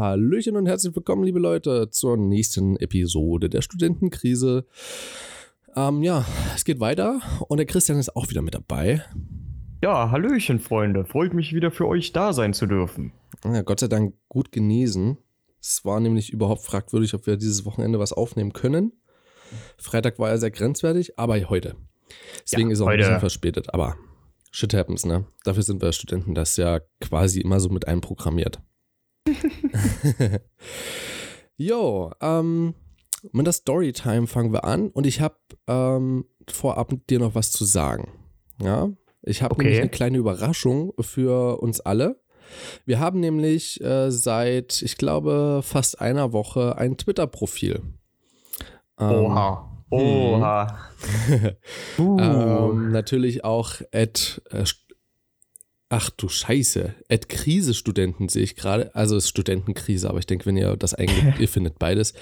Hallöchen und herzlich willkommen, liebe Leute, zur nächsten Episode der Studentenkrise. Ähm, ja, es geht weiter und der Christian ist auch wieder mit dabei. Ja, Hallöchen, Freunde. Freut mich wieder für euch da sein zu dürfen. Ja, Gott sei Dank gut genesen. Es war nämlich überhaupt fragwürdig, ob wir dieses Wochenende was aufnehmen können. Freitag war ja sehr grenzwertig, aber heute. Deswegen ja, ist auch heute. ein bisschen verspätet, aber shit happens, ne? Dafür sind wir Studenten das ja quasi immer so mit einprogrammiert. jo, ähm, mit der Storytime fangen wir an und ich habe ähm, vorab dir noch was zu sagen. Ja, ich habe okay. nämlich eine kleine Überraschung für uns alle. Wir haben nämlich äh, seit, ich glaube, fast einer Woche ein Twitter-Profil. Ähm, Oha. Oha. uh. ähm, natürlich auch at äh, Ach du Scheiße. At Krise-Studenten sehe ich gerade. Also es ist Studentenkrise, aber ich denke, wenn ihr das eingebt, ihr findet beides.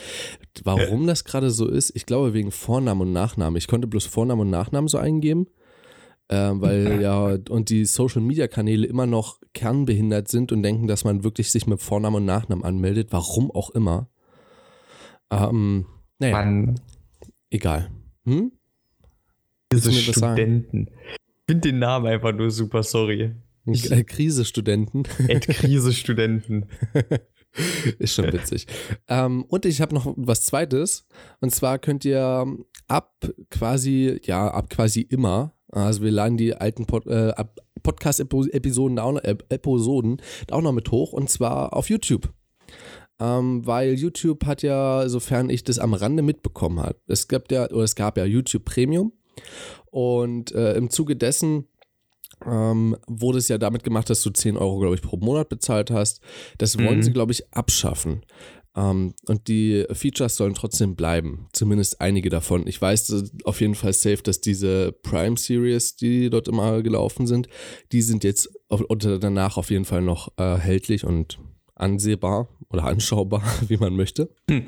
Warum das gerade so ist, ich glaube wegen Vornamen und Nachnamen. Ich konnte bloß Vornamen und Nachnamen so eingeben, äh, weil ja und die Social-Media-Kanäle immer noch kernbehindert sind und denken, dass man wirklich sich mit Vornamen und Nachnamen anmeldet. Warum auch immer. Ähm, naja. Mann. Egal. Hm? Diese Studenten. Ich finde den Namen einfach nur super, sorry. Äh, Krise-Studenten. Krise-Studenten. Ist schon witzig. ähm, und ich habe noch was Zweites. Und zwar könnt ihr ab quasi, ja, ab quasi immer, also wir laden die alten Pod, äh, Podcast-Episoden auch, äh, Episoden auch noch mit hoch. Und zwar auf YouTube. Ähm, weil YouTube hat ja, sofern ich das am Rande mitbekommen habe, es gab ja, oder es gab ja YouTube Premium. Und äh, im Zuge dessen ähm, wurde es ja damit gemacht, dass du 10 Euro, glaube ich, pro Monat bezahlt hast. Das wollen mhm. sie, glaube ich, abschaffen. Ähm, und die Features sollen trotzdem bleiben. Zumindest einige davon. Ich weiß auf jeden Fall safe, dass diese Prime Series, die dort immer gelaufen sind, die sind jetzt auf, danach auf jeden Fall noch äh, erhältlich und ansehbar oder anschaubar, wie man möchte.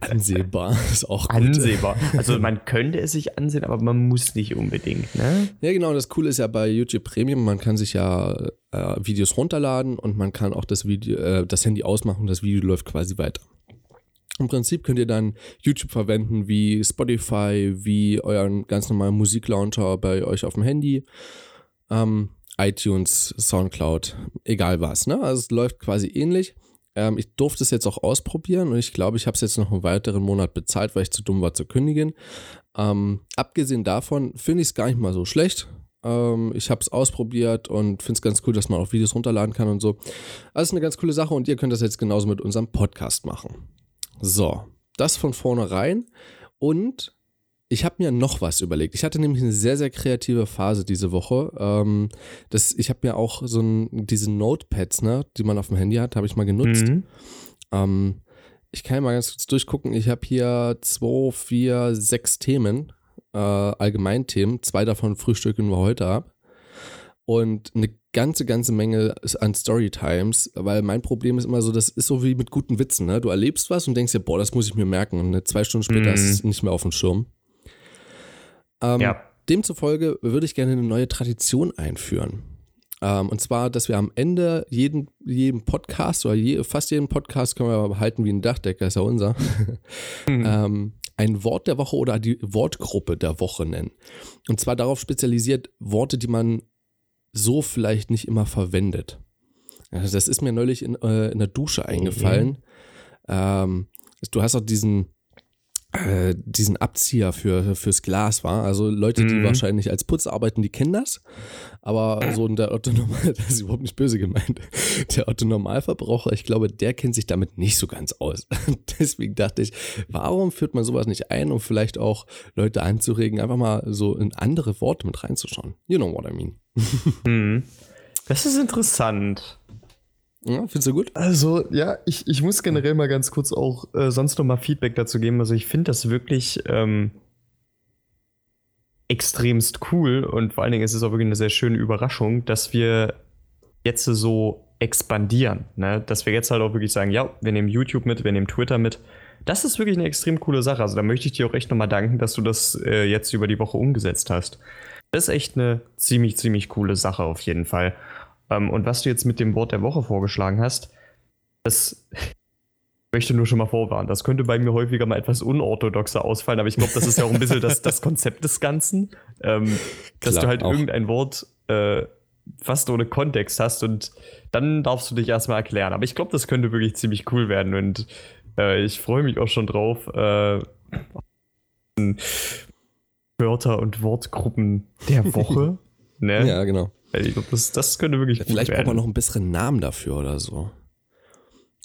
ansehbar ist auch gut. Ansehbar. Also man könnte es sich ansehen, aber man muss nicht unbedingt. Ne? Ja, genau. Das Coole ist ja bei YouTube Premium, man kann sich ja äh, Videos runterladen und man kann auch das Video, äh, das Handy ausmachen und das Video läuft quasi weiter. Im Prinzip könnt ihr dann YouTube verwenden wie Spotify, wie euren ganz normalen Musiklauncher bei euch auf dem Handy. Ähm, iTunes, Soundcloud, egal was. Ne? Also es läuft quasi ähnlich. Ähm, ich durfte es jetzt auch ausprobieren und ich glaube, ich habe es jetzt noch einen weiteren Monat bezahlt, weil ich zu dumm war zu kündigen. Ähm, abgesehen davon finde ich es gar nicht mal so schlecht. Ähm, ich habe es ausprobiert und finde es ganz cool, dass man auch Videos runterladen kann und so. Also ist eine ganz coole Sache und ihr könnt das jetzt genauso mit unserem Podcast machen. So, das von vornherein. Und ich habe mir noch was überlegt. Ich hatte nämlich eine sehr, sehr kreative Phase diese Woche. Ähm, das, ich habe mir auch so ein, diese Notepads, ne, die man auf dem Handy hat, habe ich mal genutzt. Mhm. Ähm, ich kann ja mal ganz kurz durchgucken. Ich habe hier zwei, vier, sechs Themen, äh, Allgemeinthemen. Zwei davon frühstücken wir heute ab. Und eine ganze, ganze Menge an Storytimes, weil mein Problem ist immer so, das ist so wie mit guten Witzen, ne? Du erlebst was und denkst dir, boah, das muss ich mir merken. Und zwei Stunden später mhm. ist es nicht mehr auf dem Schirm. Ähm, ja. Demzufolge würde ich gerne eine neue Tradition einführen. Ähm, und zwar, dass wir am Ende jeden, jeden Podcast oder je, fast jeden Podcast können wir behalten wie ein Dachdecker, ist ja unser, mhm. ähm, ein Wort der Woche oder die Wortgruppe der Woche nennen. Und zwar darauf spezialisiert Worte, die man so vielleicht nicht immer verwendet. Also das ist mir neulich in, äh, in der Dusche eingefallen. Mhm. Ähm, du hast auch diesen äh, diesen Abzieher für, fürs Glas war. Also Leute, die mhm. wahrscheinlich als Putz arbeiten, die kennen das. Aber so der Otto Normal, das ist überhaupt nicht böse gemeint. Der Otto Normalverbraucher, ich glaube, der kennt sich damit nicht so ganz aus. Deswegen dachte ich, warum führt man sowas nicht ein, um vielleicht auch Leute anzuregen, einfach mal so in andere Worte mit reinzuschauen. You know what I mean. Mhm. Das ist interessant. Ja, findest du gut? Also, ja, ich, ich muss generell mal ganz kurz auch äh, sonst noch mal Feedback dazu geben. Also, ich finde das wirklich ähm, extremst cool und vor allen Dingen ist es auch wirklich eine sehr schöne Überraschung, dass wir jetzt so expandieren. Ne? Dass wir jetzt halt auch wirklich sagen, ja, wir nehmen YouTube mit, wir nehmen Twitter mit. Das ist wirklich eine extrem coole Sache. Also, da möchte ich dir auch echt nochmal danken, dass du das äh, jetzt über die Woche umgesetzt hast. Das ist echt eine ziemlich, ziemlich coole Sache auf jeden Fall. Ähm, und was du jetzt mit dem Wort der Woche vorgeschlagen hast, das ich möchte nur schon mal vorwarnen. Das könnte bei mir häufiger mal etwas unorthodoxer ausfallen, aber ich glaube, das ist ja auch ein bisschen das, das Konzept des Ganzen, ähm, dass Klar, du halt auch. irgendein Wort äh, fast ohne Kontext hast und dann darfst du dich erstmal erklären. Aber ich glaube, das könnte wirklich ziemlich cool werden und äh, ich freue mich auch schon drauf. Äh, Wörter und Wortgruppen der Woche. ne? Ja, genau. Ich glaube, das, das könnte wirklich gut Vielleicht braucht man noch einen besseren Namen dafür oder so.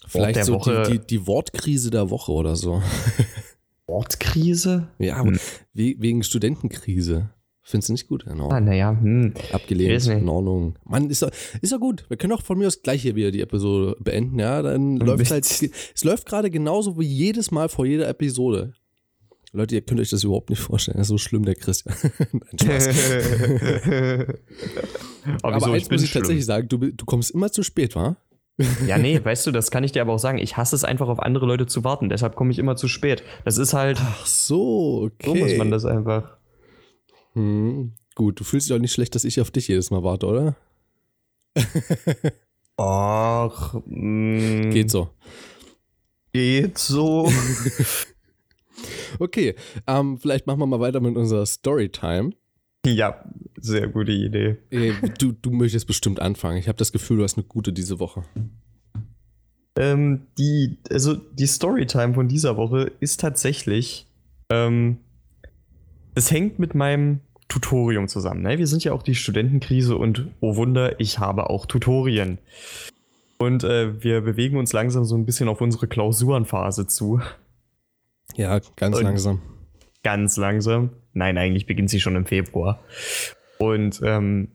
Vielleicht der so Woche. die, die, die Wortkrise der Woche oder so. Wortkrise? Ja, Hm. we wegen Studentenkrise. Findest du nicht gut? Genau. Ah, naja, hm. Abgelehnt, in Ordnung. Mann, ist doch, ist doch gut. Wir können auch von mir aus gleich hier wieder die Episode beenden, ja? Dann läuft halt, es läuft gerade genauso wie jedes Mal vor jeder Episode. Leute, ihr könnt euch das überhaupt nicht vorstellen. Das ist so schlimm, der Christian. Nein, Spaß. aber, Aber wieso, eins muss ich schlimm. tatsächlich sagen, du, du kommst immer zu spät, wa? Ja, nee, weißt du, das kann ich dir aber auch sagen. Ich hasse es einfach auf andere Leute zu warten. Deshalb komme ich immer zu spät. Das ist halt, Ach so, okay. so muss man das einfach. Hm. Gut, du fühlst dich auch nicht schlecht, dass ich auf dich jedes Mal warte, oder? Ach, mm, Geht so. geht so. Okay, ähm, vielleicht machen wir mal weiter mit unserer Storytime. ja, sehr gute Idee. Äh, Du, du möchtest bestimmt anfangen. Ich habe das Gefühl, du hast eine gute diese Woche. Ähm, die, also die Storytime von dieser Woche ist tatsächlich, ähm, es hängt mit meinem Tutorium zusammen. Ne? Wir sind ja auch die Studentenkrise und oh Wunder, ich habe auch Tutorien. Und äh, wir bewegen uns langsam so ein bisschen auf unsere Klausurenphase zu. Ja, ganz Und- langsam. Ganz langsam. Nein, eigentlich beginnt sie schon im Februar. Und ähm,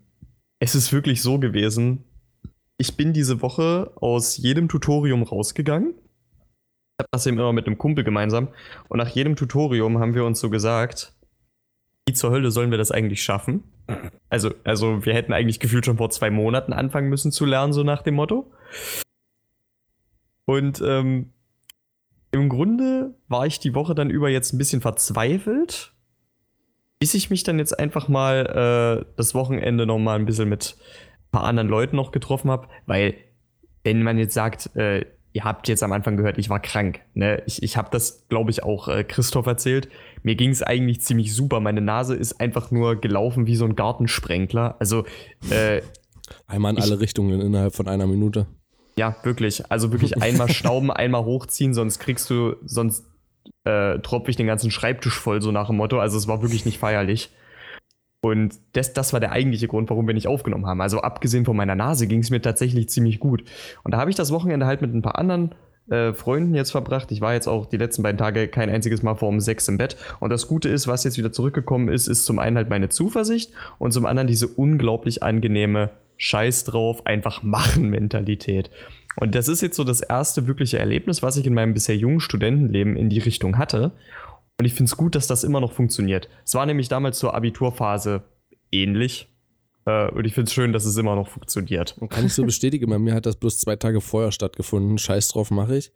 es ist wirklich so gewesen, ich bin diese Woche aus jedem Tutorium rausgegangen. Ich habe das eben immer mit einem Kumpel gemeinsam. Und nach jedem Tutorium haben wir uns so gesagt, wie zur Hölle sollen wir das eigentlich schaffen? Also, also wir hätten eigentlich gefühlt schon vor zwei Monaten anfangen müssen zu lernen, so nach dem Motto. Und ähm, im Grunde war ich die Woche dann über jetzt ein bisschen verzweifelt, bis ich mich dann jetzt einfach mal äh, das Wochenende noch mal ein bisschen mit ein paar anderen Leuten noch getroffen habe, weil wenn man jetzt sagt, äh, ihr habt jetzt am Anfang gehört, ich war krank, ne? Ich, ich habe das, glaube ich, auch äh, Christoph erzählt. Mir ging es eigentlich ziemlich super. Meine Nase ist einfach nur gelaufen wie so ein Gartensprenkler. Also äh, Einmal in Ich- alle Richtungen innerhalb von einer Minute. Ja, wirklich. Also wirklich einmal stauben, einmal hochziehen, sonst kriegst du, sonst äh, tropfe ich den ganzen Schreibtisch voll, so nach dem Motto. Also es war wirklich nicht feierlich. Und das, das war der eigentliche Grund, warum wir nicht aufgenommen haben. Also abgesehen von meiner Nase ging es mir tatsächlich ziemlich gut. Und da habe ich das Wochenende halt mit ein paar anderen äh, Freunden jetzt verbracht. Ich war jetzt auch die letzten beiden Tage kein einziges Mal vor um sechs im Bett. Und das Gute ist, was jetzt wieder zurückgekommen ist, ist zum einen halt meine Zuversicht und zum anderen diese unglaublich angenehme Scheiß drauf, einfach machen Mentalität. Und das ist jetzt so das erste wirkliche Erlebnis, was ich in meinem bisher jungen Studentenleben in die Richtung hatte. Und ich finde es gut, dass das immer noch funktioniert. Es war nämlich damals zur Abiturphase ähnlich. Äh, und ich finde es schön, dass es immer noch funktioniert. Kann ich so bestätigen, bei mir hat das bloß zwei Tage vorher stattgefunden. Scheiß drauf mache ich.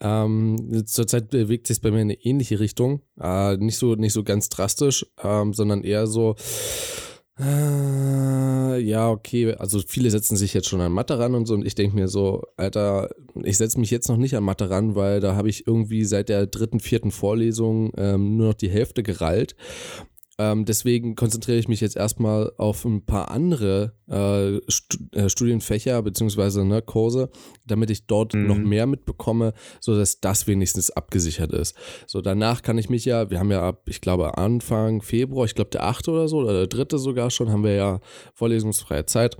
Ähm, zurzeit bewegt sich bei mir in eine ähnliche Richtung. Äh, nicht, so, nicht so ganz drastisch, ähm, sondern eher so. Äh, ja, okay. Also viele setzen sich jetzt schon an Mathe ran und so. Und ich denke mir so, Alter, ich setze mich jetzt noch nicht an Mathe ran, weil da habe ich irgendwie seit der dritten, vierten Vorlesung ähm, nur noch die Hälfte gerallt. Ähm, deswegen konzentriere ich mich jetzt erstmal auf ein paar andere äh, äh, Studienfächer beziehungsweise ne, Kurse, damit ich dort Mhm. noch mehr mitbekomme, sodass das wenigstens abgesichert ist. So, danach kann ich mich ja, wir haben ja ab, ich glaube, Anfang Februar, ich glaube der 8. oder so, oder der 3. sogar schon, haben wir ja vorlesungsfreie Zeit.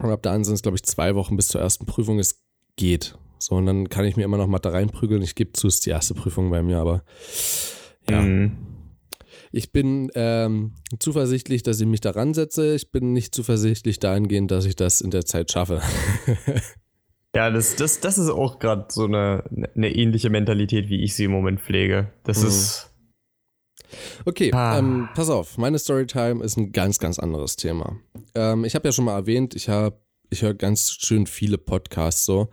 Und ab da sind es, glaube ich, zwei Wochen bis zur ersten Prüfung. Es geht. So, und dann kann ich mir immer noch mal da reinprügeln. Ich gebe zu, es ist die erste Prüfung bei mir, aber ja. Mhm. Ich bin ähm, zuversichtlich, dass ich mich daran setze. Ich bin nicht zuversichtlich dahingehend, dass ich das in der Zeit schaffe. Ja, das, das, das ist auch gerade so eine, eine ähnliche Mentalität, wie ich sie im Moment pflege. Das Mhm. ist. Okay, Ah. ähm, pass auf. Meine Storytime ist ein ganz, ganz anderes Thema. Ähm, ich habe ja schon mal erwähnt, ich habe ich höre ganz schön viele Podcasts so.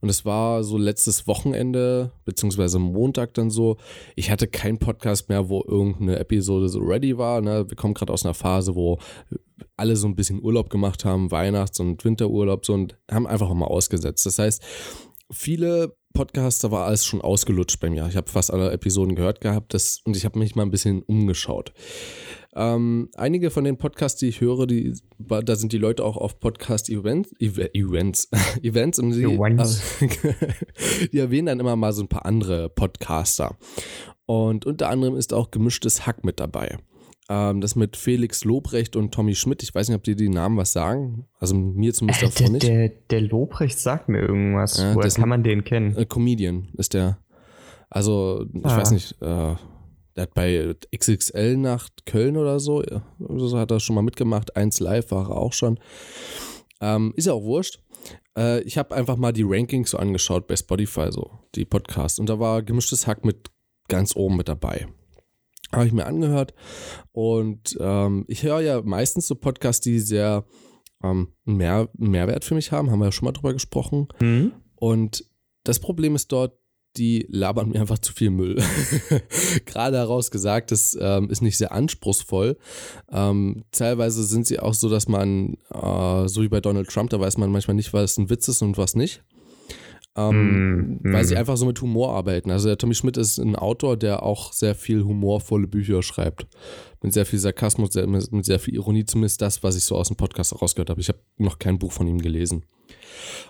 Und es war so letztes Wochenende, beziehungsweise Montag dann so. Ich hatte keinen Podcast mehr, wo irgendeine Episode so ready war. Ne? Wir kommen gerade aus einer Phase, wo alle so ein bisschen Urlaub gemacht haben, Weihnachts- und Winterurlaub so und haben einfach mal ausgesetzt. Das heißt, viele Podcaster war alles schon ausgelutscht bei mir. Ich habe fast alle Episoden gehört gehabt das, und ich habe mich mal ein bisschen umgeschaut. Ähm, einige von den Podcasts, die ich höre, die, da sind die Leute auch auf Podcast-Events, Events, Events und sie, äh, die erwähnen dann immer mal so ein paar andere Podcaster. Und unter anderem ist auch gemischtes Hack mit dabei. Ähm, das mit Felix Lobrecht und Tommy Schmidt. Ich weiß nicht, ob die die Namen was sagen. Also mir zumindest äh, davon nicht. Der, der Lobrecht sagt mir irgendwas. Ja, Woher kann man den kennen? Comedian ist der. Also, ich Ah. weiß nicht, äh, der hat bei XXL nach Köln oder so, so hat er schon mal mitgemacht. Eins live war er auch schon. Ähm, ist ja auch wurscht. Äh, ich habe einfach mal die Rankings so angeschaut bei Spotify, so die Podcasts. Und da war gemischtes Hack mit ganz oben mit dabei. Habe ich mir angehört. Und ähm, ich höre ja meistens so Podcasts, die sehr ähm, mehr, Mehrwert für mich haben. Haben wir ja schon mal drüber gesprochen. Hm? Und das Problem ist dort, die labern mir einfach zu viel Müll. Gerade heraus gesagt, das ähm, ist nicht sehr anspruchsvoll. Ähm, teilweise sind sie auch so, dass man, äh, so wie bei Donald Trump, da weiß man manchmal nicht, was ein Witz ist und was nicht. Ähm, Mm, Weil mm. sie einfach so mit Humor arbeiten. Also der Tommy Schmidt ist ein Autor, der auch sehr viel humorvolle Bücher schreibt. Mit sehr viel Sarkasmus, sehr, mit sehr viel Ironie, zumindest das, was ich so aus dem Podcast herausgehört habe. Ich habe noch kein Buch von ihm gelesen.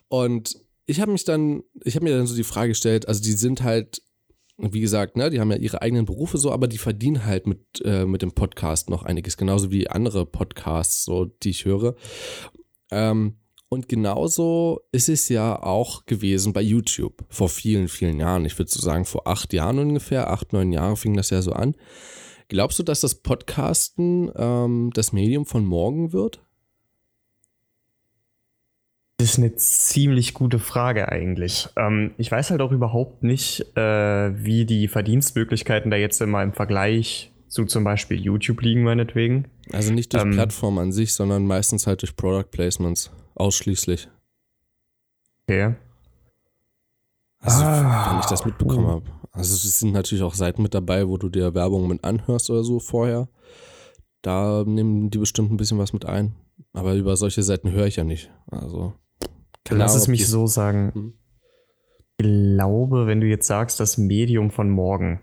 Und ich habe mich dann, ich habe mir dann so die Frage gestellt, also die sind halt, wie gesagt, ne, die haben ja ihre eigenen Berufe so, aber die verdienen halt mit, äh, mit dem Podcast noch einiges, genauso wie andere Podcasts, so, die ich höre. Ähm, und genauso ist es ja auch gewesen bei YouTube vor vielen, vielen Jahren. Ich würde so sagen, vor acht Jahren ungefähr, acht, neun Jahre fing das ja so an. Glaubst du, dass das Podcasten ähm, das Medium von morgen wird? Das ist eine ziemlich gute Frage eigentlich. Ähm, ich weiß halt auch überhaupt nicht, äh, wie die Verdienstmöglichkeiten da jetzt immer im Vergleich zu zum Beispiel YouTube liegen, meinetwegen. Also nicht durch Ähm, Plattform an sich, sondern meistens halt durch Product Placements. Ausschließlich. Okay. Also, Ah, wenn ich das mitbekommen habe. Also, es sind natürlich auch Seiten mit dabei, wo du dir Werbung mit anhörst oder so vorher. Da nehmen die bestimmt ein bisschen was mit ein. Aber über solche Seiten höre ich ja nicht. Also. Keine Lass es mich so sagen. Hm. Ich glaube, wenn du jetzt sagst, das Medium von morgen,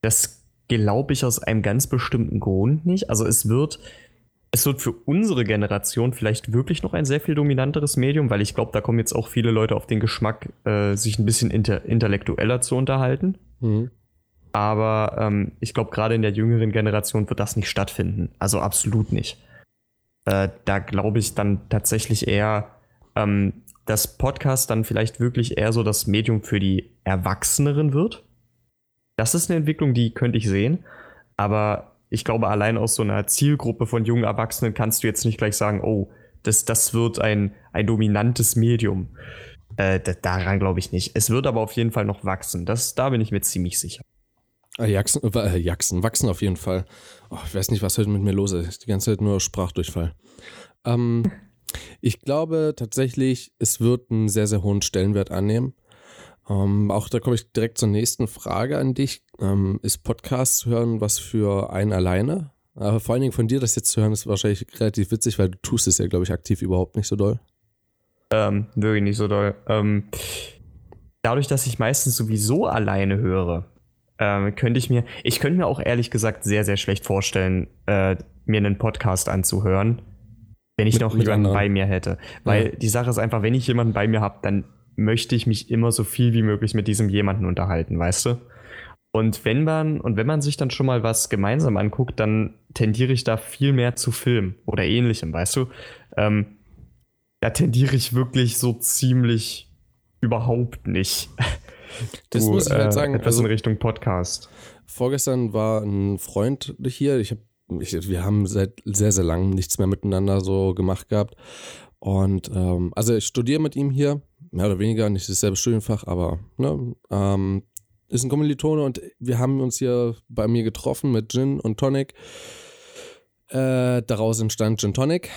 das glaube ich aus einem ganz bestimmten Grund nicht. Also es wird, es wird für unsere Generation vielleicht wirklich noch ein sehr viel dominanteres Medium, weil ich glaube, da kommen jetzt auch viele Leute auf den Geschmack, äh, sich ein bisschen inter intellektueller zu unterhalten. Mhm. Aber ähm, ich glaube, gerade in der jüngeren Generation wird das nicht stattfinden. Also absolut nicht. Äh, da glaube ich dann tatsächlich eher, ähm, dass Podcast dann vielleicht wirklich eher so das Medium für die Erwachseneren wird. Das ist eine Entwicklung, die könnte ich sehen. Aber ich glaube, allein aus so einer Zielgruppe von jungen Erwachsenen kannst du jetzt nicht gleich sagen, oh, das, das wird ein, ein dominantes Medium. Äh, da, daran glaube ich nicht. Es wird aber auf jeden Fall noch wachsen. Das, da bin ich mir ziemlich sicher. Ah, Jackson, äh, Jackson, wachsen auf jeden Fall. Oh, ich weiß nicht, was heute mit mir los ist. Die ganze Zeit nur Sprachdurchfall. Ähm, ich glaube tatsächlich, es wird einen sehr, sehr hohen Stellenwert annehmen. Ähm, auch da komme ich direkt zur nächsten Frage an dich. Ähm, ist Podcast hören was für einen alleine? Aber vor allen Dingen von dir das jetzt zu hören, ist wahrscheinlich relativ witzig, weil du tust es ja, glaube ich, aktiv überhaupt nicht so doll. Ähm, wirklich nicht so doll. Ähm, dadurch, dass ich meistens sowieso alleine höre, ähm, könnte ich mir, ich könnte mir auch ehrlich gesagt sehr, sehr schlecht vorstellen, äh, mir einen Podcast anzuhören, wenn ich Mit- noch mit jemanden anderen. bei mir hätte. Weil Ja. die Sache ist einfach, wenn ich jemanden bei mir habe, dann möchte ich mich immer so viel wie möglich mit diesem jemanden unterhalten, weißt du? Und wenn man, und wenn man sich dann schon mal was gemeinsam anguckt, dann tendiere ich da viel mehr zu Film oder ähnlichem, weißt du? Ähm, da tendiere ich wirklich so ziemlich überhaupt nicht. Das zu, muss ich halt äh, sagen, Etwas also- in Richtung Podcast. Vorgestern war ein Freund hier. Ich hab, ich, wir haben seit sehr, sehr langem nichts mehr miteinander so gemacht gehabt. Und ähm, also ich studiere mit ihm hier, mehr oder weniger, nicht dasselbe Studienfach, aber ne, ähm, ist ein Kommilitone und wir haben uns hier bei mir getroffen mit Gin und Tonic. Äh, daraus entstand Gin Tonic.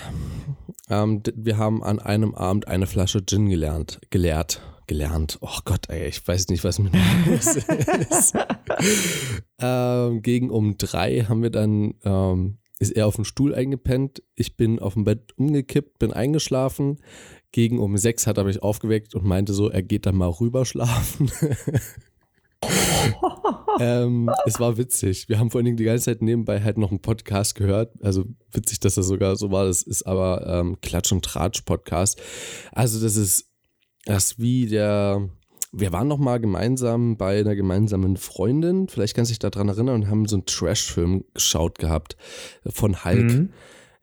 Ähm, wir haben an einem Abend eine Flasche Gin gelernt, geleert, gelernt. Oh Gott, ey, ich weiß nicht, was mit mir ist. ähm, gegen um drei haben wir dann, ähm, ist er auf dem Stuhl eingepennt. Ich bin auf dem Bett umgekippt, bin eingeschlafen. gegen um sechs hat er mich aufgeweckt und meinte so, er geht dann mal rüber schlafen. ähm, es war witzig. Wir haben vor allen Dingen die ganze Zeit nebenbei halt noch einen Podcast gehört. Also witzig, dass das sogar so war. Das ist aber ähm, Klatsch- und Tratsch-Podcast. Also das ist das wie der. Wir waren noch mal gemeinsam bei einer gemeinsamen Freundin, vielleicht kannst du dich daran erinnern, und haben so einen Trash-Film geschaut gehabt von Hulk. Mhm.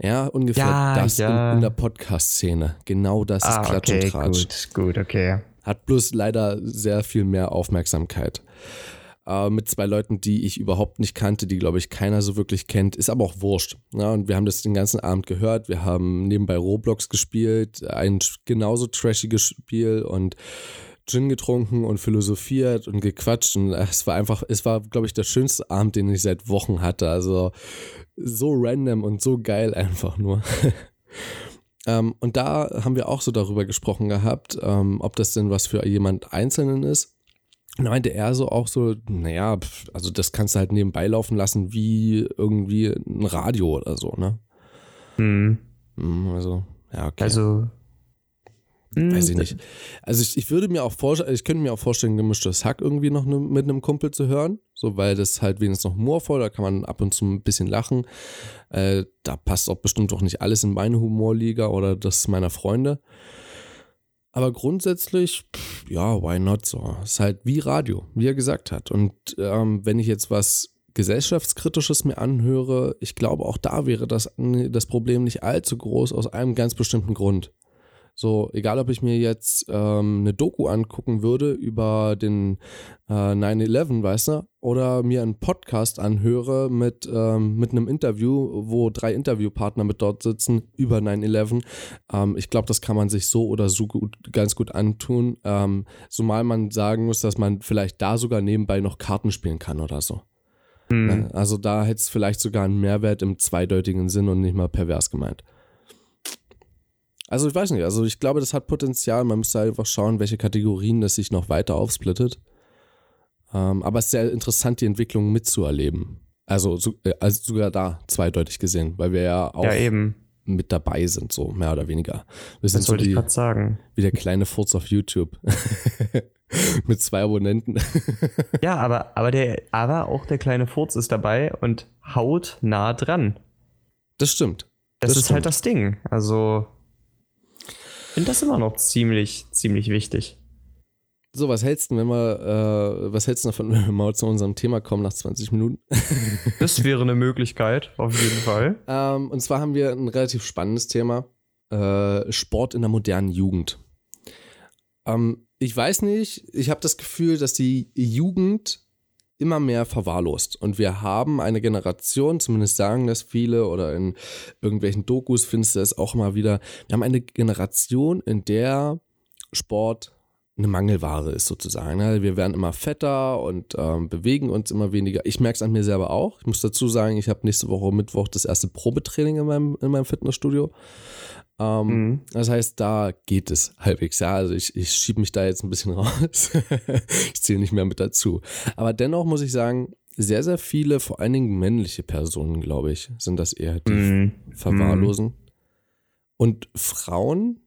Ja, ungefähr ja, das ja. In, in, der Podcast-Szene. Genau das ah, ist Klatsch okay, und Tratsch. Gut, gut, okay. Hat bloß leider sehr viel mehr Aufmerksamkeit. Äh, mit zwei Leuten, die ich überhaupt nicht kannte, die, glaube ich, keiner so wirklich kennt. Ist aber auch wurscht. Ja, und wir haben das den ganzen Abend gehört. Wir haben nebenbei Roblox gespielt, ein genauso trashiges Spiel und Gin getrunken und philosophiert und gequatscht. Und es war einfach, es war, glaube ich, der schönste Abend, den ich seit Wochen hatte. Also so random und so geil einfach nur. ähm, und da haben wir auch so darüber gesprochen gehabt, ähm, ob das denn was für jemand Einzelnen ist. Meinte er so auch so, naja, also das kannst du halt nebenbei laufen lassen wie irgendwie ein Radio oder so, ne? Mhm. Also, ja, okay. Also hm, Weiß ich nicht. Also ich, ich würde mir auch vorstellen, ich könnte mir auch vorstellen, gemischtes Hack irgendwie noch ne, mit einem Kumpel zu hören. So, weil das halt wenigstens noch humorvoll, da kann man ab und zu ein bisschen lachen. Äh, da passt auch bestimmt auch nicht alles in meine Humorliga oder das meiner Freunde. Aber grundsätzlich, pff, ja, why not so? Ist halt wie Radio, wie er gesagt hat. Und ähm, wenn ich jetzt was gesellschaftskritisches mir anhöre, ich glaube auch da wäre das, das Problem nicht allzu groß aus einem ganz bestimmten Grund. So, egal ob ich mir jetzt ähm, eine Doku angucken würde über den äh, 9-11, weißt du, oder mir einen Podcast anhöre mit, ähm, mit einem Interview, wo drei Interviewpartner mit dort sitzen über 9-11. Ähm, ich glaube, das kann man sich so oder so gut, ganz gut antun, ähm, zumal man sagen muss, dass man vielleicht da sogar nebenbei noch Karten spielen kann oder so. Mhm. Also da hätte es vielleicht sogar einen Mehrwert im zweideutigen Sinn und nicht mal pervers gemeint. Also ich weiß nicht, also ich glaube, das hat Potenzial. Man müsste einfach schauen, welche Kategorien das sich noch weiter aufsplittet. Ähm, aber es ist sehr interessant, die Entwicklung mitzuerleben. Also, so, äh, also sogar da zweideutig gesehen, weil wir ja auch ja, mit dabei sind, so mehr oder weniger. Wir sind das wollte so die, ich gerade sagen. Wie der kleine Furz auf YouTube. mit zwei Abonnenten. ja, aber, aber, der, aber auch der kleine Furz ist dabei und haut nah dran. Das stimmt. Das, das ist halt stimmt. halt das Ding. Also, finde das immer noch ziemlich, ziemlich wichtig. So, was hältst du, wenn wir, äh, was hältst du davon, wenn wir mal zu unserem Thema kommen nach 20 Minuten? das wäre eine Möglichkeit, auf jeden Fall. Ähm, und zwar haben wir ein relativ spannendes Thema: äh, Sport in der modernen Jugend. Ähm, ich weiß nicht, ich habe das Gefühl, dass die Jugend immer mehr verwahrlost. Und wir haben eine Generation, zumindest sagen das viele oder in irgendwelchen Dokus findest du es auch immer wieder, wir haben eine Generation, in der Sport eine Mangelware ist sozusagen. Ne? Wir werden immer fetter und ähm, bewegen uns immer weniger. Ich merke es an mir selber auch. Ich muss dazu sagen, ich habe nächste Woche Mittwoch das erste Probetraining in meinem, in meinem Fitnessstudio. Ähm, mhm. Das heißt, da geht es halbwegs. Ja, also ich, ich schiebe mich da jetzt ein bisschen raus. ich zähle nicht mehr mit dazu. Aber dennoch muss ich sagen, sehr, sehr viele, vor allen Dingen männliche Personen, glaube ich, sind das eher, die mhm. verwahrlosen. Mhm. Und Frauen,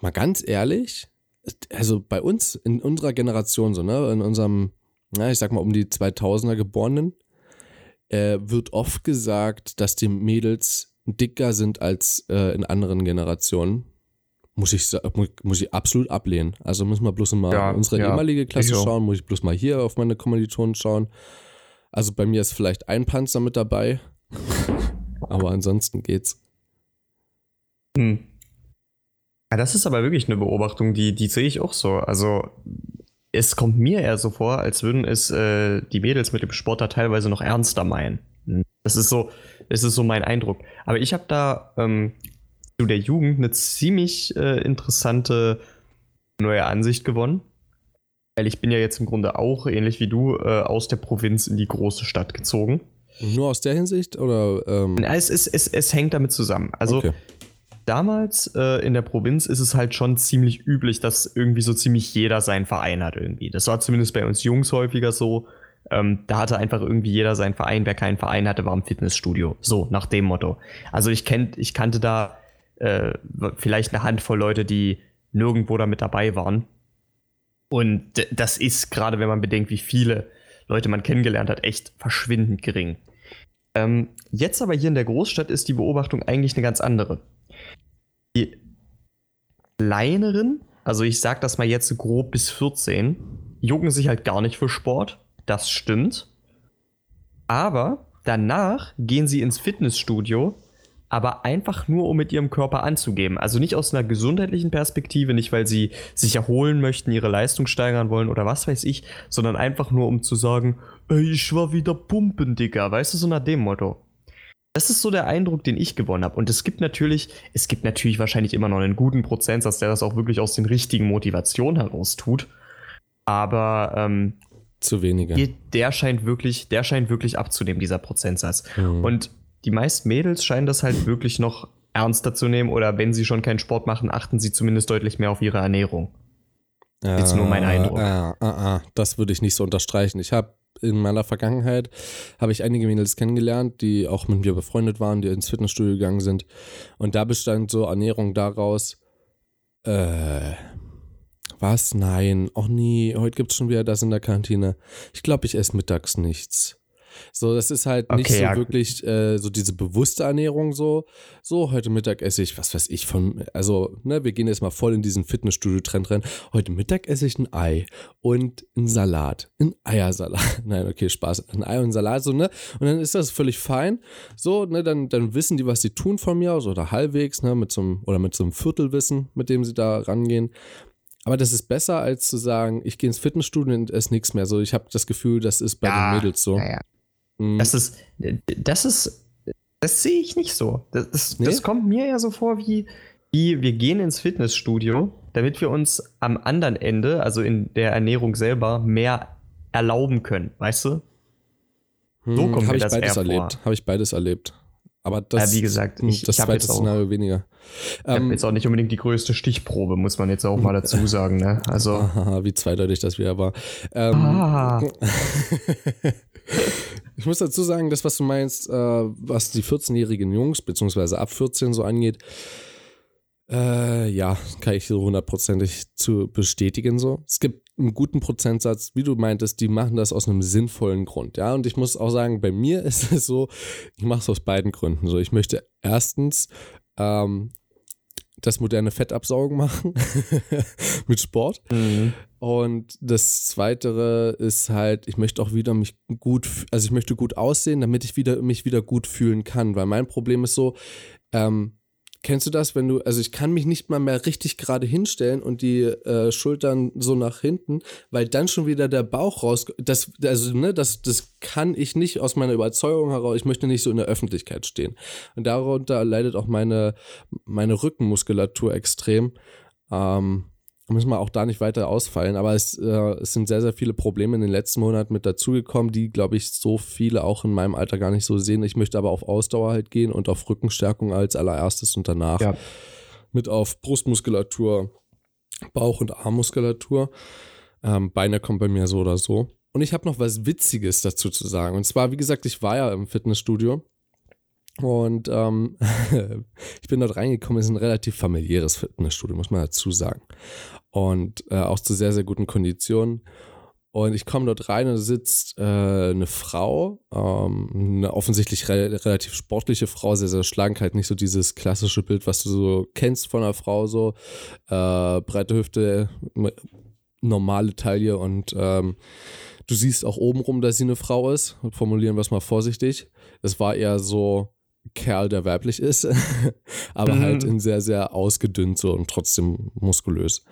mal ganz ehrlich, also bei uns, in unserer Generation, so, ne, in unserem, na, ich sag mal um die 2000er Geborenen, äh, wird oft gesagt, dass die Mädels dicker sind als äh, in anderen Generationen, muss ich, muss ich absolut ablehnen. Also müssen wir bloß mal ja, unsere ja, ehemalige Klasse schauen, muss ich bloß mal hier auf meine Kommilitonen schauen. Also bei mir ist vielleicht ein Panzer mit dabei, aber ansonsten geht's. Hm. Ja, das ist aber wirklich eine Beobachtung, die, die sehe ich auch so. Also es kommt mir eher so vor, als würden es äh, die Mädels mit dem Sport da teilweise noch ernster meinen. Das ist so, das ist so mein Eindruck. Aber ich habe da ähm, zu der Jugend eine ziemlich äh, interessante neue Ansicht gewonnen. Weil ich bin ja jetzt im Grunde auch, ähnlich wie du, äh, aus der Provinz in die große Stadt gezogen. Nur aus der Hinsicht? Oder, ähm es, es, es, es hängt damit zusammen. Also okay. Damals äh, in der Provinz ist es halt schon ziemlich üblich, dass irgendwie so ziemlich jeder seinen Verein hat irgendwie. Das war zumindest bei uns Jungs häufiger so. Ähm, da hatte einfach irgendwie jeder seinen Verein. Wer keinen Verein hatte, war im Fitnessstudio. So, nach dem Motto. Also ich, kennt, ich kannte da äh, vielleicht eine Handvoll Leute, die nirgendwo damit dabei waren. Und das ist, gerade wenn man bedenkt, wie viele Leute man kennengelernt hat, echt verschwindend gering. Ähm, jetzt aber hier in der Großstadt ist die Beobachtung eigentlich eine ganz andere. Die kleineren, also ich sag das mal jetzt grob bis 14, jucken sich halt gar nicht für Sport. Das stimmt. Aber danach gehen sie ins Fitnessstudio aber einfach nur, um mit ihrem Körper anzugeben. Also nicht aus einer gesundheitlichen Perspektive, nicht weil sie sich erholen möchten, ihre Leistung steigern wollen oder was weiß ich, sondern einfach nur, um zu sagen, ey, ich war wieder pumpen, Digga. Weißt du, so nach dem Motto. Das ist so der Eindruck, den ich gewonnen habe. Und es gibt natürlich, es gibt natürlich wahrscheinlich immer noch einen guten Prozentsatz, der das auch wirklich aus den richtigen Motivationen heraus tut. Aber ähm, zu wenige. Der scheint wirklich, der scheint wirklich abzunehmen, dieser Prozentsatz. Mhm. Und die meisten Mädels scheinen das halt wirklich noch ernster zu nehmen oder wenn sie schon keinen Sport machen, achten sie zumindest deutlich mehr auf ihre Ernährung. Äh, Jetzt nur mein Eindruck. Äh, äh, das würde ich nicht so unterstreichen. Ich habe in meiner Vergangenheit habe ich einige Mädels kennengelernt, die auch mit mir befreundet waren, die ins Fitnessstudio gegangen sind. Und da bestand so Ernährung daraus, äh, was? Nein, auch nie. Heute gibt es schon wieder das in der Kantine. Ich glaube, ich esse mittags nichts. So, das ist halt nicht okay, so ja. wirklich äh, so diese bewusste Ernährung so. So, heute Mittag esse ich, was weiß ich, von, also, ne, wir gehen jetzt mal voll in diesen Fitnessstudio-Trend rein. Heute Mittag esse ich ein Ei und einen Salat. Ein Eiersalat. Nein, okay, Spaß. Ein Ei und ein Salat, so, ne? Und dann ist das völlig fein. So, ne, dann, dann wissen die, was sie tun von mir aus oder halbwegs, ne, mit so einem, oder mit so einem Viertelwissen, mit dem sie da rangehen. Aber das ist besser, als zu sagen, ich gehe ins Fitnessstudio und esse nichts mehr. So, ich habe das Gefühl, das ist bei ja, den Mädels so. Ja, ja. Mhm. Das ist, das ist, das sehe ich nicht so. Das, das, nee? das, kommt mir ja so vor wie, wie wir gehen ins Fitnessstudio, damit wir uns am anderen Ende, also in der Ernährung selber, mehr erlauben können, weißt du? So hm, kommt mir das beides erlebt. Habe ich beides erlebt. Aber das, ja, wie gesagt, ich, das ich zweite Szenario weniger. Ich ähm, jetzt auch nicht unbedingt die größte Stichprobe, muss man jetzt auch mal dazu sagen. Ne? Also aha, wie zweideutig das wieder war. Ähm, ah. ich muss dazu sagen, das, was du meinst, äh, was die 14-jährigen Jungs, beziehungsweise ab 14 so angeht, äh, ja, kann ich so hundertprozentig zu bestätigen so. Es gibt einen guten Prozentsatz, wie du meintest, die machen das aus einem sinnvollen Grund, ja. Und ich muss auch sagen, bei mir ist es so, ich mache es aus beiden Gründen so. Ich möchte erstens ähm, das moderne Fettabsaugen machen mit Sport. Mhm. Und das Zweite ist halt, ich möchte auch wieder mich gut, also ich möchte gut aussehen, damit ich wieder mich wieder gut fühlen kann. Weil mein Problem ist so, ähm, Kennst du das, wenn du, also ich kann mich nicht mal mehr richtig gerade hinstellen und die äh, Schultern so nach hinten, weil dann schon wieder der Bauch raus, das, also, ne, das, das kann ich nicht aus meiner Überzeugung heraus, ich möchte nicht so in der Öffentlichkeit stehen. Und darunter leidet auch meine, meine Rückenmuskulatur extrem. Ähm, müssen wir auch da nicht weiter ausfallen, aber es, äh, es sind sehr, sehr viele Probleme in den letzten Monaten mit dazugekommen, die, glaube ich, so viele auch in meinem Alter gar nicht so sehen. Ich möchte aber auf Ausdauer halt gehen und auf Rückenstärkung als allererstes und danach ja. mit auf Brustmuskulatur, Bauch- und Armmuskulatur. Ähm, Beine kommen bei mir so oder so. Und ich habe noch was Witziges dazu zu sagen. Und zwar, wie gesagt, ich war ja im Fitnessstudio und ähm, ich bin dort reingekommen, es ist ein relativ familiäres Fitnessstudio, muss man dazu sagen. Und äh, auch zu sehr, sehr guten Konditionen. Und ich komme dort rein und sitzt äh, eine Frau, ähm, eine offensichtlich re relativ sportliche Frau, sehr, sehr schlank, halt nicht so dieses klassische Bild, was du so kennst von einer Frau, so äh, breite Hüfte, normale Taille und ähm, du siehst auch obenrum, dass sie eine Frau ist. Formulieren wir es mal vorsichtig. Es war eher so, Kerl, der weiblich ist, aber mhm. halt in sehr, sehr ausgedünnt so und trotzdem muskulös.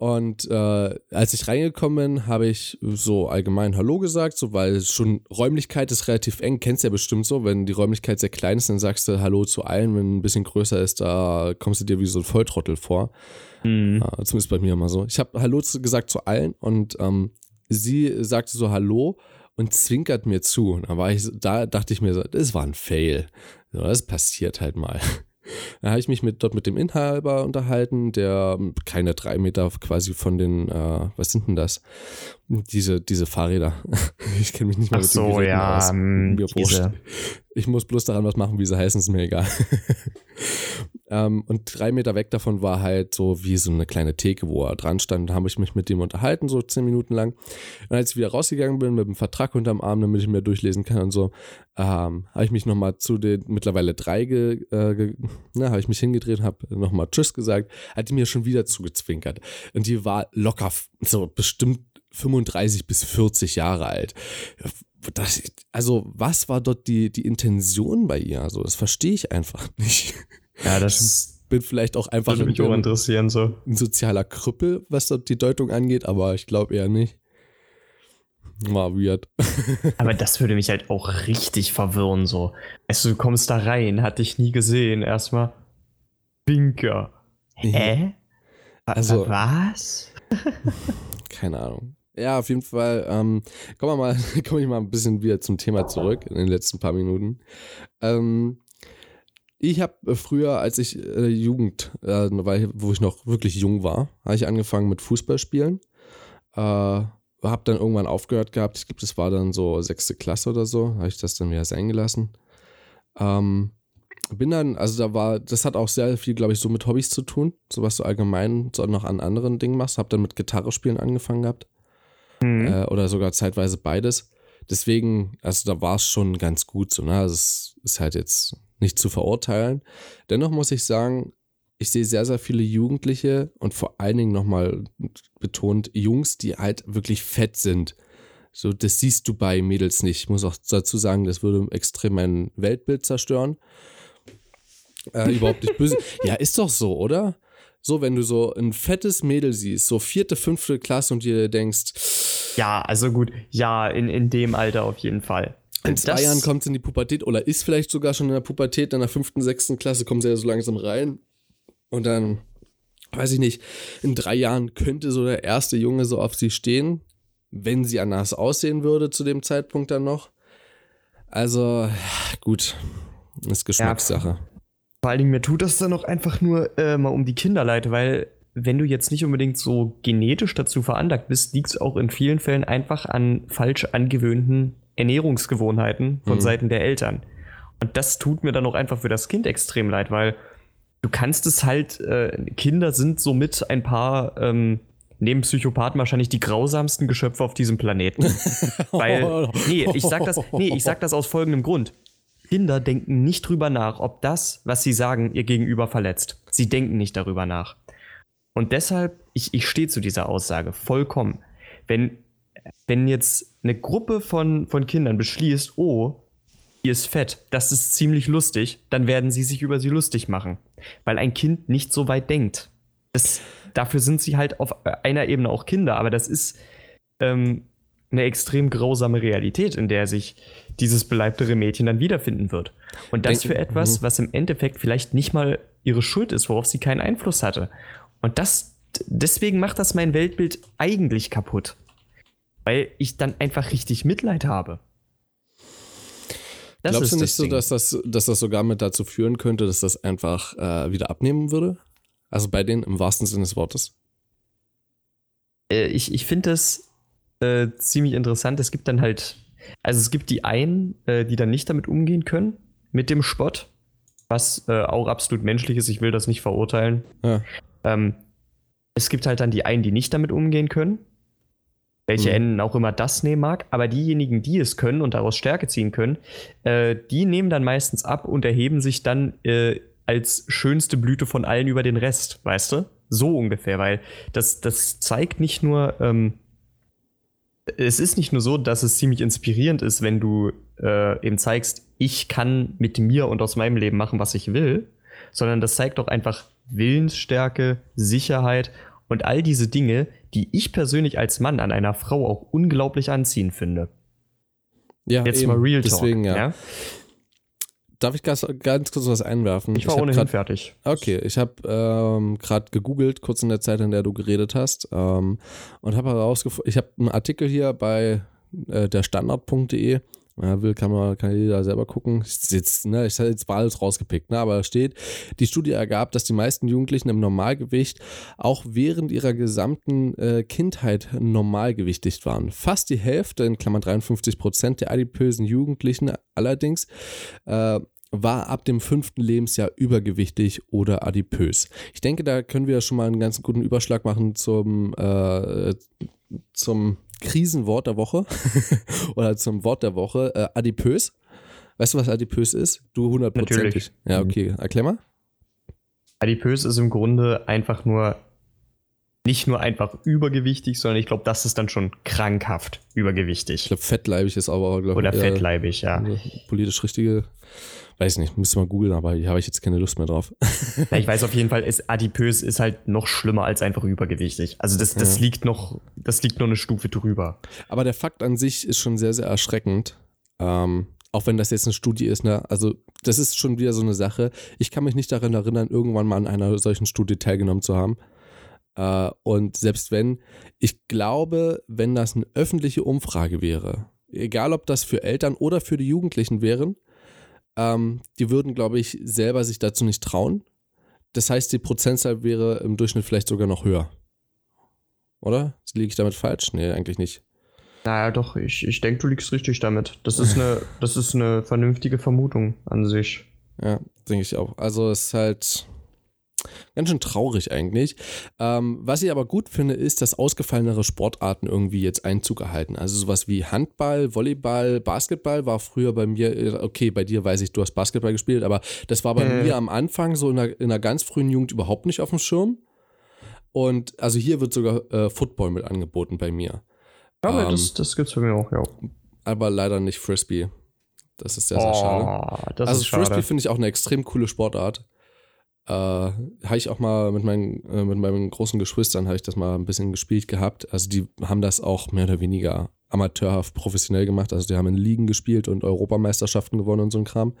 Und äh, als ich reingekommen bin, habe ich so allgemein Hallo gesagt, so weil schon Räumlichkeit ist relativ eng, kennst du ja bestimmt so, wenn die Räumlichkeit sehr klein ist, dann sagst du Hallo zu allen, wenn ein bisschen größer ist, da kommst du dir wie so ein Volltrottel vor. Mhm. Äh, zumindest bei mir immer so. Ich habe Hallo gesagt zu allen und ähm, sie sagte so Hallo und zwinkert mir zu. Da war ich, da dachte ich mir so, das war ein Fail. Das passiert halt mal. Da habe ich mich mit, dort mit dem Inhaber unterhalten, der keine drei Meter quasi von den, äh, was sind denn das? Diese, diese Fahrräder. Ich kenne mich nicht mehr Ach mit so, den ja, aus. Ähm, Mir Ich muss bloß daran was machen, wie sie heißen, ist mir egal. Ähm, und drei Meter weg davon war halt so wie so eine kleine Theke, wo er dran stand. Da habe ich mich mit dem unterhalten, so zehn Minuten lang. Und als ich wieder rausgegangen bin mit dem Vertrag unterm Arm, damit ich mir durchlesen kann und so, ähm, habe ich mich nochmal zu den mittlerweile drei, ge, äh, ge, ne, habe ich mich hingedreht, habe nochmal Tschüss gesagt, hat die mir schon wieder zugezwinkert. Und die war locker, so bestimmt 35 bis 40 Jahre alt. Das, also, was war dort die, die Intention bei ihr? Also, das verstehe ich einfach nicht. Ja, das bin vielleicht auch einfach würde mich auch interessieren, so. ein sozialer Krüppel, was dort die Deutung angeht, aber ich glaube eher nicht. War weird. Aber das würde mich halt auch richtig verwirren, so. Also, du kommst da rein, hat dich nie gesehen, erstmal. Binker. Hä? Also, was? keine Ahnung. Ja, auf jeden Fall. Ähm, kommen wir mal, komme ich mal ein bisschen wieder zum Thema zurück in den letzten paar Minuten. Ähm, ich habe früher, als ich äh, Jugend, äh, weil, wo ich noch wirklich jung war, habe ich angefangen mit Fußballspielen. Äh, habe dann irgendwann aufgehört gehabt. Ich glaube, das war dann so sechste Klasse oder so. Habe ich das dann wieder sein gelassen. Ähm, bin dann, also da war, das hat auch sehr viel, glaube ich, so mit Hobbys zu tun. So was du allgemein so noch an anderen Dingen machst. Habe dann mit Gitarre spielen angefangen gehabt. Mhm. Äh, oder sogar zeitweise beides. Deswegen, also da war es schon ganz gut so, ne? Also es ist halt jetzt nicht zu verurteilen. Dennoch muss ich sagen, ich sehe sehr, sehr viele Jugendliche und vor allen Dingen nochmal betont Jungs, die halt wirklich fett sind. So, das siehst du bei Mädels nicht. Ich muss auch dazu sagen, das würde extrem mein Weltbild zerstören. Äh, überhaupt nicht böse. Ja, ist doch so, oder? So, wenn du so ein fettes Mädel siehst, so vierte, fünfte Klasse und dir denkst. Ja, also gut, ja, in, in dem Alter auf jeden Fall. In zwei das, Jahren kommt sie in die Pubertät oder ist vielleicht sogar schon in der Pubertät, in der fünften, sechsten Klasse kommt sie ja so langsam rein. Und dann, weiß ich nicht, in drei Jahren könnte so der erste Junge so auf sie stehen, wenn sie anders aussehen würde zu dem Zeitpunkt dann noch. Also, gut, ist Geschmackssache. Ja, vor allen Dingen, mir tut das dann auch einfach nur äh, mal um die Kinderleite, weil wenn du jetzt nicht unbedingt so genetisch dazu veranlagt bist, liegt es auch in vielen Fällen einfach an falsch angewöhnten Ernährungsgewohnheiten von mhm. Seiten der Eltern. Und das tut mir dann auch einfach für das Kind extrem leid, weil du kannst es halt, äh, Kinder sind somit ein paar, ähm, neben Psychopathen wahrscheinlich die grausamsten Geschöpfe auf diesem Planeten. weil, nee, ich sag das, nee, ich sag das aus folgendem Grund. Kinder denken nicht drüber nach, ob das, was sie sagen, ihr Gegenüber verletzt. Sie denken nicht darüber nach. Und deshalb, ich, ich stehe zu dieser Aussage vollkommen. Wenn, wenn jetzt eine Gruppe von, von Kindern beschließt, oh, ihr ist fett, das ist ziemlich lustig, dann werden sie sich über sie lustig machen. Weil ein Kind nicht so weit denkt. Das, dafür sind sie halt auf einer Ebene auch Kinder, aber das ist ähm, eine extrem grausame Realität, in der sich dieses beleibtere Mädchen dann wiederfinden wird. Und das für etwas, mhm. was im Endeffekt vielleicht nicht mal ihre Schuld ist, worauf sie keinen Einfluss hatte. Und das, deswegen macht das mein Weltbild eigentlich kaputt. Weil ich dann einfach richtig Mitleid habe. Das Glaubst du nicht so, dass das, dass das sogar mit dazu führen könnte, dass das einfach äh, wieder abnehmen würde? Also bei denen im wahrsten Sinne des Wortes? Äh, ich ich finde das äh, ziemlich interessant. Es gibt dann halt, also es gibt die einen, äh, die dann nicht damit umgehen können, mit dem Spott, was äh, auch absolut menschlich ist. Ich will das nicht verurteilen. Ja. Ähm, es gibt halt dann die einen, die nicht damit umgehen können, welche mhm. Enden auch immer das nehmen mag, aber diejenigen, die es können und daraus Stärke ziehen können, äh, die nehmen dann meistens ab und erheben sich dann äh, als schönste Blüte von allen über den Rest, weißt du? So ungefähr, weil das, das zeigt nicht nur, ähm, es ist nicht nur so, dass es ziemlich inspirierend ist, wenn du äh, eben zeigst, ich kann mit mir und aus meinem Leben machen, was ich will, sondern das zeigt auch einfach Willensstärke, Sicherheit und all diese Dinge, die ich persönlich als Mann an einer Frau auch unglaublich anziehend finde. Ja, jetzt eben. mal Real Talk. Deswegen, ja. ja? Darf ich ganz, ganz kurz was einwerfen? Ich war ich ohnehin grad, fertig. Okay, ich habe ähm, gerade gegoogelt, kurz in der Zeit, in der du geredet hast, ähm, und habe herausgefunden, ich habe einen Artikel hier bei äh, der Standard.de ja, will, kann man, kann jeder selber gucken. Jetzt, ne, ich habe jetzt mal alles rausgepickt, ne, aber da steht, die Studie ergab, dass die meisten Jugendlichen im Normalgewicht auch während ihrer gesamten äh, Kindheit normalgewichtig waren. Fast die Hälfte, in Klammern 53 Prozent der adipösen Jugendlichen allerdings, äh, war ab dem fünften Lebensjahr übergewichtig oder adipös. Ich denke, da können wir schon mal einen ganz guten Überschlag machen zum, äh, zum Krisenwort der Woche oder zum Wort der Woche. Äh, adipös. Weißt du, was adipös ist? Du hundertprozentig. Ja, okay. Erklär mal. Adipös ist im Grunde einfach nur nicht nur einfach übergewichtig, sondern ich glaube, das ist dann schon krankhaft übergewichtig. Ich glaube, fettleibig ist aber, glaube Oder fettleibig, ja. Politisch richtige, weiß nicht, müsste mal googeln, aber hier habe ich jetzt keine Lust mehr drauf. Ja, ich weiß auf jeden Fall, ist adipös ist halt noch schlimmer als einfach übergewichtig. Also das, das ja. liegt noch, das liegt noch eine Stufe drüber. Aber der Fakt an sich ist schon sehr, sehr erschreckend. Ähm, auch wenn das jetzt eine Studie ist, ne? Also, das ist schon wieder so eine Sache. Ich kann mich nicht daran erinnern, irgendwann mal an einer solchen Studie teilgenommen zu haben. Äh, und selbst wenn, ich glaube, wenn das eine öffentliche Umfrage wäre, egal ob das für Eltern oder für die Jugendlichen wären, ähm, die würden, glaube ich, selber sich dazu nicht trauen. Das heißt, die Prozentzahl wäre im Durchschnitt vielleicht sogar noch höher. Oder? Liege ich damit falsch? Nee, eigentlich nicht. Naja, doch, ich, ich denke, du liegst richtig damit. Das ist, eine, das ist eine vernünftige Vermutung an sich. Ja, denke ich auch. Also es ist halt Ganz schön traurig eigentlich. Ähm, was ich aber gut finde, ist, dass ausgefallenere Sportarten irgendwie jetzt Einzug erhalten. Also sowas wie Handball, Volleyball, Basketball war früher bei mir, äh, okay, bei dir weiß ich, du hast Basketball gespielt, aber das war bei äh. mir am Anfang so in einer, in einer ganz frühen Jugend überhaupt nicht auf dem Schirm. Und also hier wird sogar äh, Football mit angeboten bei mir. Ja, ähm, das, das es bei mir auch, ja. Aber leider nicht Frisbee. Das ist sehr, sehr oh, schade. also Frisbee finde ich auch eine extrem coole Sportart äh, habe ich auch mal mit meinen, äh, mit meinen großen Geschwistern habe ich das mal ein bisschen gespielt gehabt. Also die haben das auch mehr oder weniger amateurhaft professionell gemacht. Also die haben in Ligen gespielt und Europameisterschaften gewonnen und so ein Kram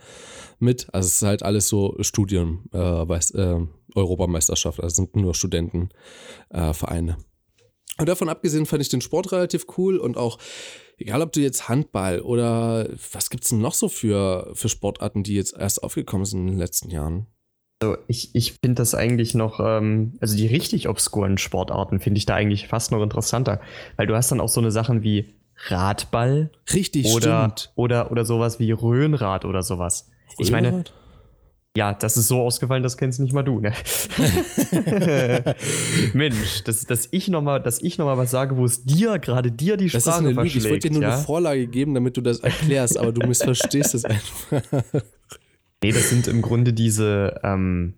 mit. Also es ist halt alles so Studien, äh, weiß, äh, Europameisterschaft. Also sind nur Studentenvereine. und davon abgesehen fand ich den Sport relativ cool und auch egal ob du jetzt Handball oder was gibt es denn noch so für, für Sportarten, die jetzt erst aufgekommen sind in den letzten Jahren? Also ich, ich finde das eigentlich noch, ähm, also die richtig obskuren Sportarten finde ich da eigentlich fast noch interessanter, weil du hast dann auch so eine Sachen wie Radball. Richtig, oder, stimmt. Oder, oder sowas wie Röhnrad oder sowas. Röhnrad? Ich meine, ja, das ist so ausgefallen, das kennst nicht mal du, ne? Mensch, dass, dass ich nochmal noch, was sage, wo es dir, gerade dir die das Sprache ist eine Lüge. Ich wollte dir nur ja? eine Vorlage geben, damit du das erklärst, aber du missverstehst es einfach. Nee, das sind im Grunde diese, ähm,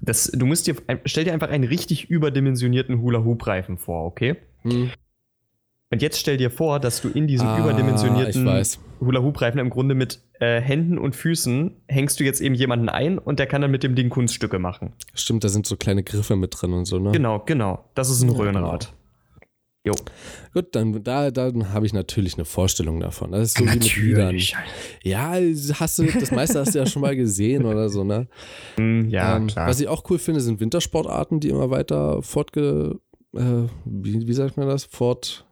das, du musst dir, stell dir einfach einen richtig überdimensionierten Hula-Hoop-Reifen vor, okay? Hm. Und jetzt stell dir vor, dass du in diesem ah, überdimensionierten Hula-Hoop-Reifen im Grunde mit äh, Händen und Füßen hängst du jetzt eben jemanden ein und der kann dann mit dem Ding Kunststücke machen. Stimmt, da sind so kleine Griffe mit drin und so, ne? Genau, genau. Das ist ein ja, Röhnrad. Genau. Jo. Gut, dann da, dann habe ich natürlich eine Vorstellung davon. Das ist so natürlich. wie mit Liedern. Ja, hast du, das meiste hast du ja schon mal gesehen oder so, ne? Mm, ja, ähm, klar. Was ich auch cool finde, sind Wintersportarten, die immer weiter fortge... Äh, wie, wie sagt man das? Fort...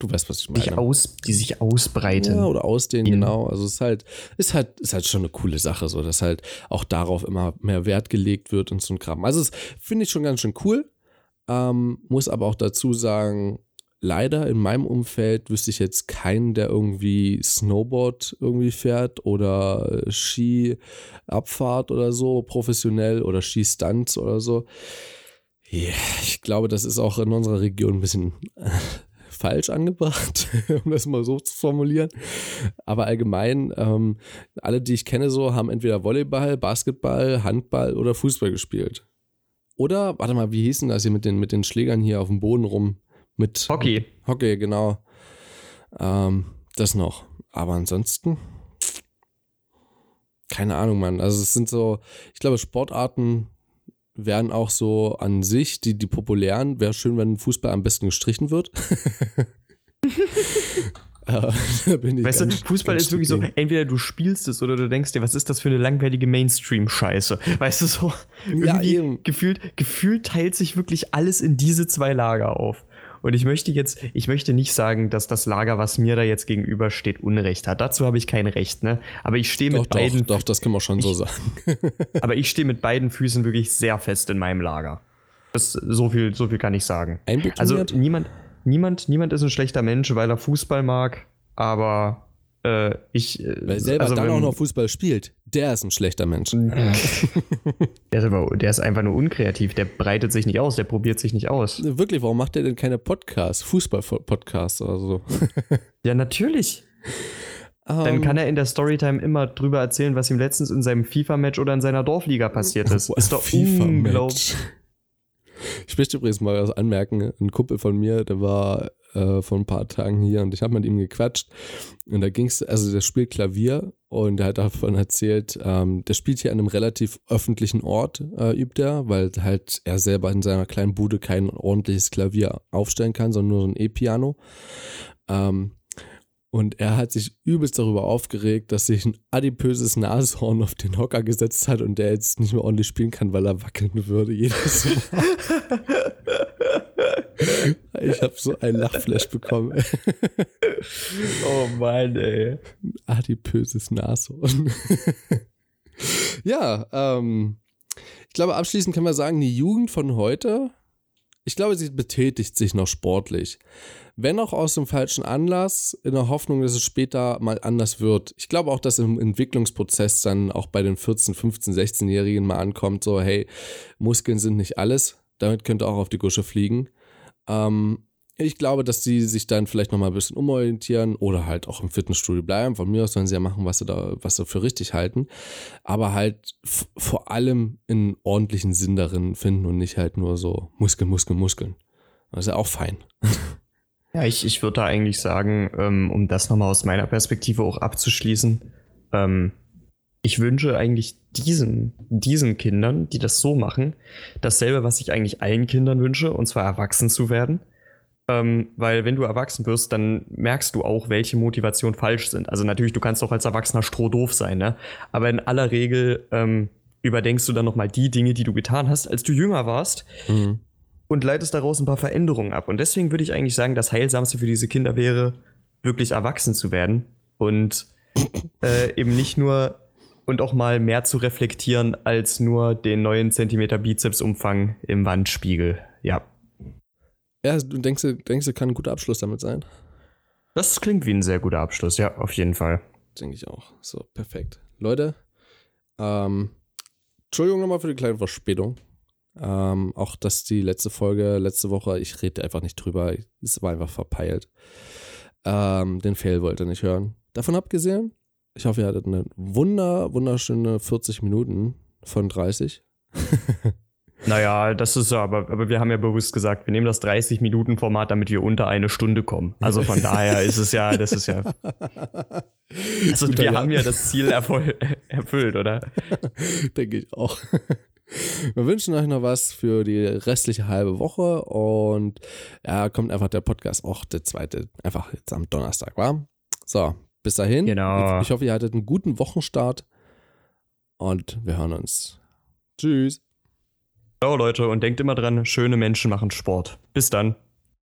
Du weißt, was ich meine. Sich aus, die sich ausbreiten. Ja, oder ausdehnen, genau. Also es ist halt, ist halt, ist halt schon eine coole Sache, so, dass halt auch darauf immer mehr Wert gelegt wird und so ein Kram. Also das finde ich schon ganz schön cool. Ähm, muss aber auch dazu sagen, leider in meinem Umfeld wüsste ich jetzt keinen, der irgendwie Snowboard irgendwie fährt oder Skiabfahrt oder so, professionell oder Skistunts oder so. Yeah, ich glaube, das ist auch in unserer Region ein bisschen äh, falsch angebracht, um das mal so zu formulieren. Aber allgemein, ähm, alle, die ich kenne, so haben entweder Volleyball, Basketball, Handball oder Fußball gespielt. Oder, warte mal, wie hießen das hier mit den, mit den Schlägern hier auf dem Boden rum? Mit Hockey. Hockey, genau. Ähm, das noch. Aber ansonsten, keine Ahnung, Mann. Also es sind so, ich glaube, Sportarten wären auch so an sich, die, die populären, wäre schön, wenn Fußball am besten gestrichen wird. weißt du, Fußball ist wirklich so, entweder du spielst es oder du denkst dir, was ist das für eine langweilige Mainstream-Scheiße? Weißt du so? Ja, eben. Gefühlt, gefühlt teilt sich wirklich alles in diese zwei Lager auf. Und ich möchte jetzt, ich möchte nicht sagen, dass das Lager, was mir da jetzt gegenübersteht, Unrecht hat. Dazu habe ich kein Recht, ne? Aber ich stehe mit beiden. Doch, das kann man schon ich, so sagen. aber ich stehe mit beiden Füßen wirklich sehr fest in meinem Lager. Das, so viel, so viel kann ich sagen. Also niemand, niemand, niemand ist ein schlechter Mensch, weil er Fußball mag, aber äh, ich. Äh, Weil selber also dann wenn, auch noch Fußball spielt, der ist ein schlechter Mensch. der, ist aber, der ist einfach nur unkreativ, der breitet sich nicht aus, der probiert sich nicht aus. Wirklich, warum macht der denn keine Podcasts, Fußball-Podcasts oder so? ja, natürlich. Dann kann er in der Storytime immer drüber erzählen, was ihm letztens in seinem FIFA-Match oder in seiner Dorfliga passiert ist. ist doch unglaublich. Ich möchte übrigens mal was anmerken. Ein Kumpel von mir, der war äh, vor ein paar Tagen hier und ich habe mit ihm gequatscht. Und da ging es, also der spielt Klavier und er hat davon erzählt, ähm, der spielt hier an einem relativ öffentlichen Ort, äh, übt er, weil halt er selber in seiner kleinen Bude kein ordentliches Klavier aufstellen kann, sondern nur so ein E-Piano. Ähm, und er hat sich übelst darüber aufgeregt, dass sich ein adipöses Nashorn auf den Hocker gesetzt hat und der jetzt nicht mehr ordentlich spielen kann, weil er wackeln würde jedes Mal. ich habe so ein Lachflash bekommen. oh Mann, ey. Adipöses Nashorn. ja, ähm, ich glaube, abschließend kann man sagen, die Jugend von heute, ich glaube, sie betätigt sich noch sportlich wenn auch aus dem falschen Anlass, in der Hoffnung, dass es später mal anders wird. Ich glaube auch, dass im Entwicklungsprozess dann auch bei den 14, 15, 16-Jährigen mal ankommt, so, hey, Muskeln sind nicht alles, damit könnt ihr auch auf die Gusche fliegen. Ähm, ich glaube, dass die sich dann vielleicht nochmal ein bisschen umorientieren oder halt auch im Fitnessstudio bleiben. Von mir aus sollen sie ja machen, was sie da, was sie für richtig halten. Aber halt vor allem einen ordentlichen Sinn darin finden und nicht halt nur so Muskeln, Muskeln, Muskeln. Das ist ja auch fein. Ja, ich, ich würde da eigentlich sagen, ähm, um das nochmal aus meiner Perspektive auch abzuschließen, ähm, ich wünsche eigentlich diesen, diesen Kindern, die das so machen, dasselbe, was ich eigentlich allen Kindern wünsche, und zwar erwachsen zu werden. Ähm, weil wenn du erwachsen wirst, dann merkst du auch, welche Motivationen falsch sind. Also natürlich, du kannst auch als Erwachsener strohdoof sein, ne? Aber in aller Regel ähm, überdenkst du dann nochmal die Dinge, die du getan hast, als du jünger warst. Mhm und leitest daraus ein paar Veränderungen ab. Und deswegen würde ich eigentlich sagen, das Heilsamste für diese Kinder wäre, wirklich erwachsen zu werden und äh, eben nicht nur und auch mal mehr zu reflektieren als nur den neuen Zentimeter Bizepsumfang im Wandspiegel. Ja. Ja, du denkst, denkst, du kann ein guter Abschluss damit sein? Das klingt wie ein sehr guter Abschluss, ja, auf jeden Fall. Denke ich auch. So, perfekt. Leute, ähm, Entschuldigung nochmal für die kleine Verspätung. Ähm, auch dass die letzte Folge, letzte Woche, ich rede einfach nicht drüber, es war einfach verpeilt. Ähm, den Fail wollte nicht hören. Davon abgesehen, ich hoffe, ihr hattet eine wunder, wunderschöne 40 Minuten von 30. naja, das ist ja, aber, aber wir haben ja bewusst gesagt, wir nehmen das 30-Minuten-Format, damit wir unter eine Stunde kommen. Also von daher ist es ja, das ist ja. Also wir haben ja das Ziel erfüllt, oder? Denke ich auch. Wir wünschen euch noch was für die restliche halbe Woche und ja, kommt einfach der Podcast auch der zweite, einfach jetzt am Donnerstag, war? So, bis dahin. Genau. Ich hoffe, ihr hattet einen guten Wochenstart und wir hören uns. Tschüss. Ciao Leute und denkt immer dran, schöne Menschen machen Sport. Bis dann.